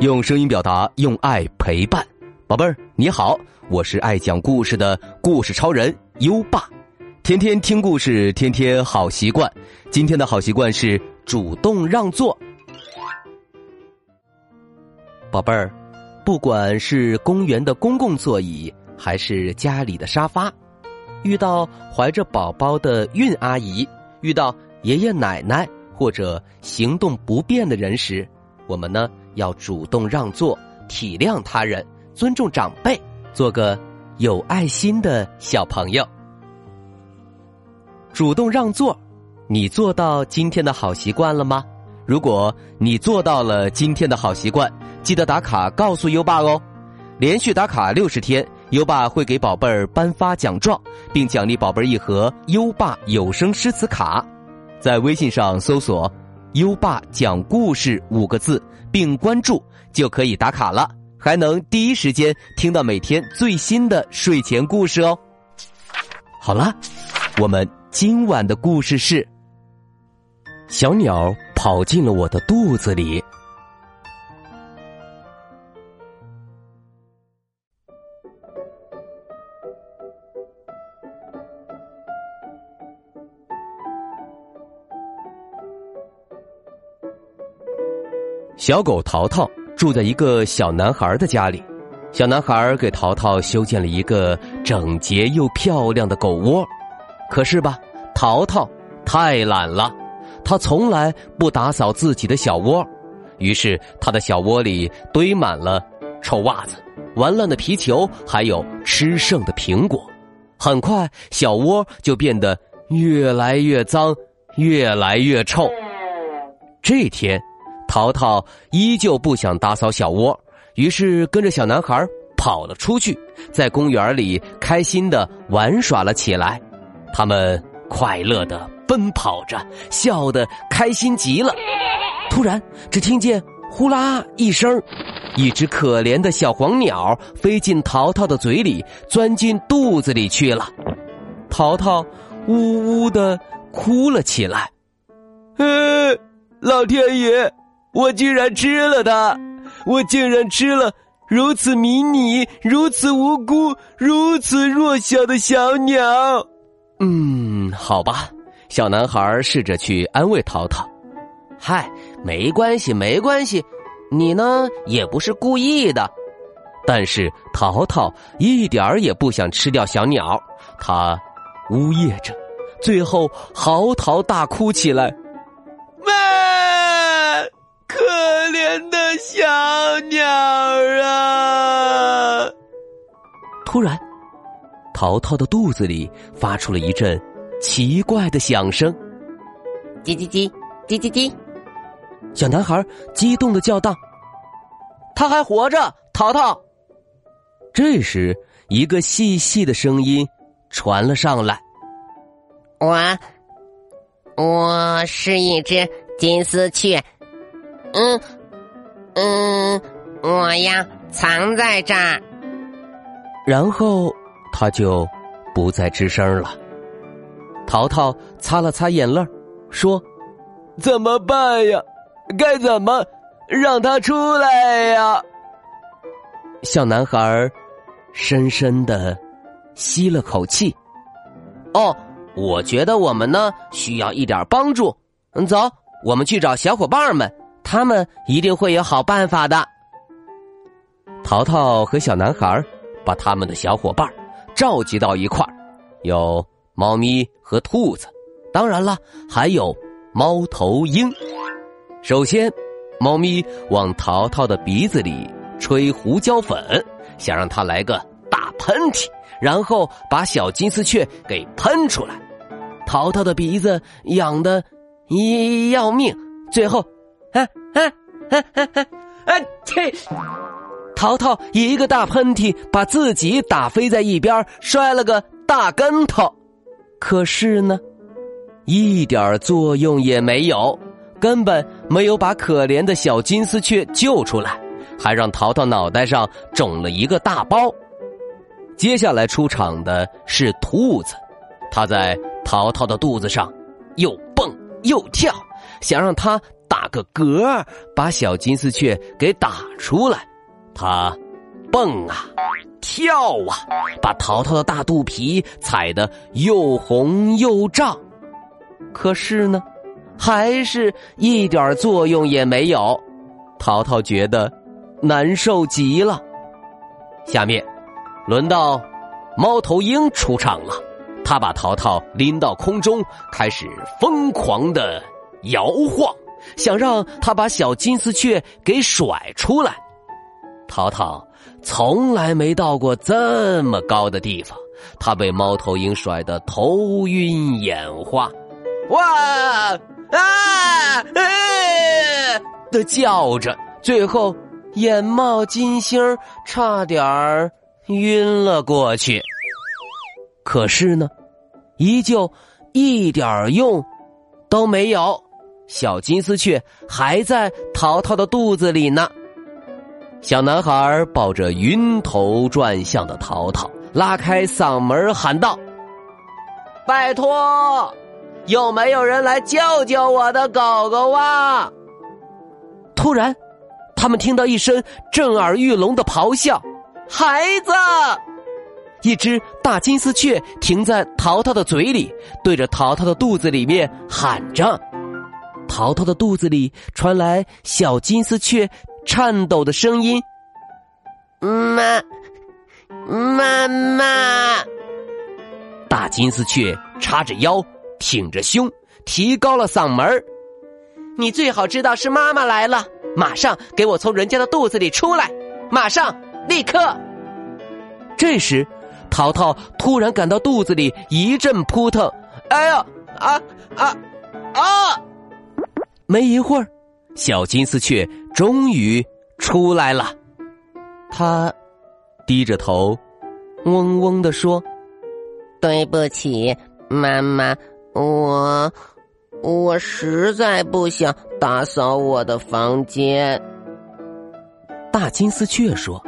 用声音表达，用爱陪伴，宝贝儿你好，我是爱讲故事的故事超人优爸，天天听故事，天天好习惯。今天的好习惯是主动让座。宝贝儿，不管是公园的公共座椅，还是家里的沙发，遇到怀着宝宝的孕阿姨，遇到爷爷奶奶或者行动不便的人时，我们呢？要主动让座，体谅他人，尊重长辈，做个有爱心的小朋友。主动让座，你做到今天的好习惯了吗？如果你做到了今天的好习惯，记得打卡告诉优爸哦。连续打卡六十天，优爸会给宝贝儿颁发奖状，并奖励宝贝儿一盒优爸有声诗词卡。在微信上搜索。优爸讲故事五个字，并关注就可以打卡了，还能第一时间听到每天最新的睡前故事哦。好啦，我们今晚的故事是：小鸟跑进了我的肚子里。小狗淘淘住在一个小男孩的家里，小男孩给淘淘修建了一个整洁又漂亮的狗窝。可是吧，淘淘太懒了，他从来不打扫自己的小窝，于是他的小窝里堆满了臭袜子、玩烂的皮球，还有吃剩的苹果。很快，小窝就变得越来越脏，越来越臭。这天。淘淘依旧不想打扫小窝，于是跟着小男孩跑了出去，在公园里开心的玩耍了起来。他们快乐的奔跑着，笑得开心极了。突然，只听见呼啦一声，一只可怜的小黄鸟飞进淘淘的嘴里，钻进肚子里去了。淘淘呜呜的哭了起来。呃，老天爷！我居然吃了它！我竟然吃了如此迷你、如此无辜、如此弱小的小鸟。嗯，好吧，小男孩试着去安慰淘淘。嗨，没关系，没关系，你呢也不是故意的。但是淘淘一点儿也不想吃掉小鸟，他呜咽着，最后嚎啕大哭起来。可怜的小鸟啊！突然，淘淘的肚子里发出了一阵奇怪的响声，叽叽叽，叽叽叽。小男孩激动的叫道：“他还活着！”淘淘。这时，一个细细的声音传了上来：“我，我是一只金丝雀。”嗯，嗯，我呀，藏在这儿。然后他就不再吱声了。淘淘擦了擦眼泪说：“怎么办呀？该怎么让他出来呀？”小男孩深深的吸了口气。哦，我觉得我们呢需要一点帮助。走，我们去找小伙伴们。他们一定会有好办法的。淘淘和小男孩把他们的小伙伴召集到一块儿，有猫咪和兔子，当然了，还有猫头鹰。首先，猫咪往淘淘的鼻子里吹胡椒粉，想让他来个大喷嚏，然后把小金丝雀给喷出来。淘淘的鼻子痒的要命，最后。哎哎哎哎哎！哎切！淘淘一个大喷嚏，把自己打飞在一边，摔了个大跟头。可是呢，一点作用也没有，根本没有把可怜的小金丝雀救出来，还让淘淘脑袋上肿了一个大包。接下来出场的是兔子，它在淘淘的肚子上又蹦又跳，想让它。打个嗝，把小金丝雀给打出来。它蹦啊，跳啊，把淘淘的大肚皮踩得又红又胀。可是呢，还是一点作用也没有。淘淘觉得难受极了。下面，轮到猫头鹰出场了。他把淘淘拎到空中，开始疯狂的摇晃，想让他把小金丝雀给甩出来。淘淘从来没到过这么高的地方，他被猫头鹰甩得头晕眼花，哇啊！的叫着，最后眼冒金星，差点儿晕了过去。可是呢？依旧一点用都没有，小金丝雀还在淘淘的肚子里呢。小男孩抱着晕头转向的淘淘，拉开嗓门喊道：“拜托，有没有人来救救我的狗狗啊？”突然，他们听到一声震耳欲聋的咆哮：“孩子！”一只大金丝雀停在淘淘的嘴里，对着淘淘的肚子里面喊着。淘淘的肚子里传来小金丝雀颤抖的声音：“妈，妈妈。”大金丝雀叉着腰，挺着胸，提高了嗓门你最好知道是妈妈来了，马上给我从人家的肚子里出来！马上，立刻！”这时。淘淘突然感到肚子里一阵扑腾，哎呀啊啊啊！没一会儿，小金丝雀终于出来了。它低着头，嗡嗡的说：“对不起，妈妈，我我实在不想打扫我的房间。”大金丝雀说：“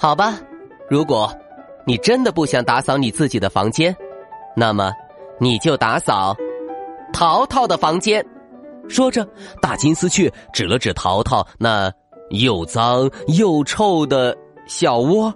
好吧，如果……”你真的不想打扫你自己的房间，那么你就打扫淘淘的房间。说着，大金丝雀指了指淘淘那又脏又臭的小窝。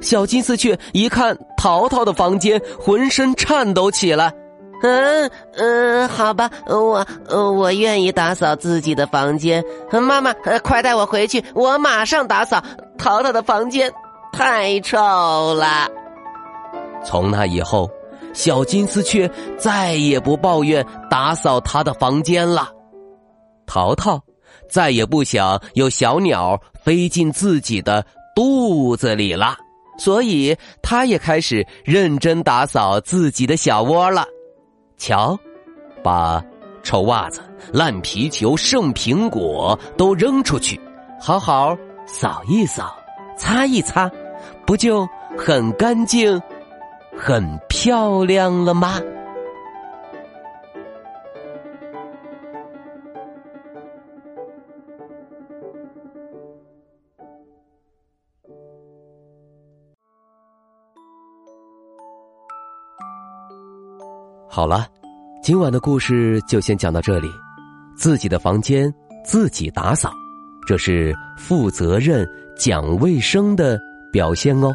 小金丝雀一看淘淘的房间，浑身颤抖起来。嗯嗯，好吧，我我愿意打扫自己的房间。妈妈，快带我回去，我马上打扫淘淘的房间。太臭了！从那以后，小金丝雀再也不抱怨打扫他的房间了。淘淘再也不想有小鸟飞进自己的肚子里了，所以他也开始认真打扫自己的小窝了。瞧，把臭袜子、烂皮球、剩苹果都扔出去，好好扫一扫，擦一擦。不就很干净、很漂亮了吗？好了，今晚的故事就先讲到这里。自己的房间自己打扫，这是负责任、讲卫生的。表现哦，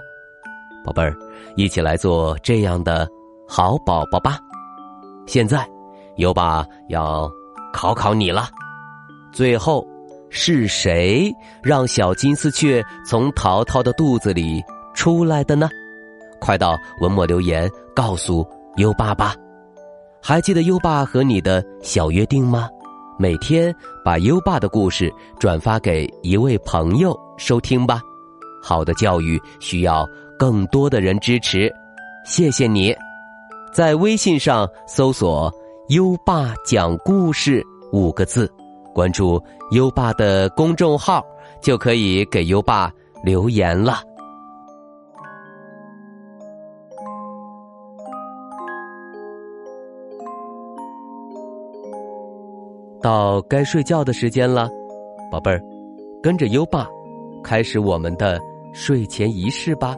宝贝儿，一起来做这样的好宝宝吧。现在，优爸要考考你了。最后，是谁让小金丝雀从淘淘的肚子里出来的呢？快到文末留言告诉优爸吧。还记得优爸和你的小约定吗？每天把优爸的故事转发给一位朋友收听吧。好的教育需要更多的人支持，谢谢你，在微信上搜索“优爸讲故事”五个字，关注优爸的公众号，就可以给优爸留言了。到该睡觉的时间了，宝贝儿，跟着优爸，开始我们的。睡前仪式吧，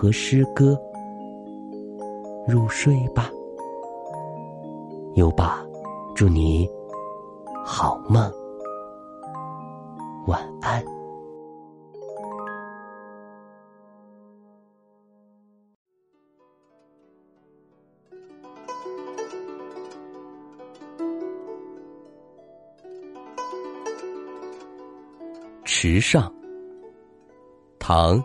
和诗歌入睡吧。优爸，祝你。好梦，晚安。池上，唐，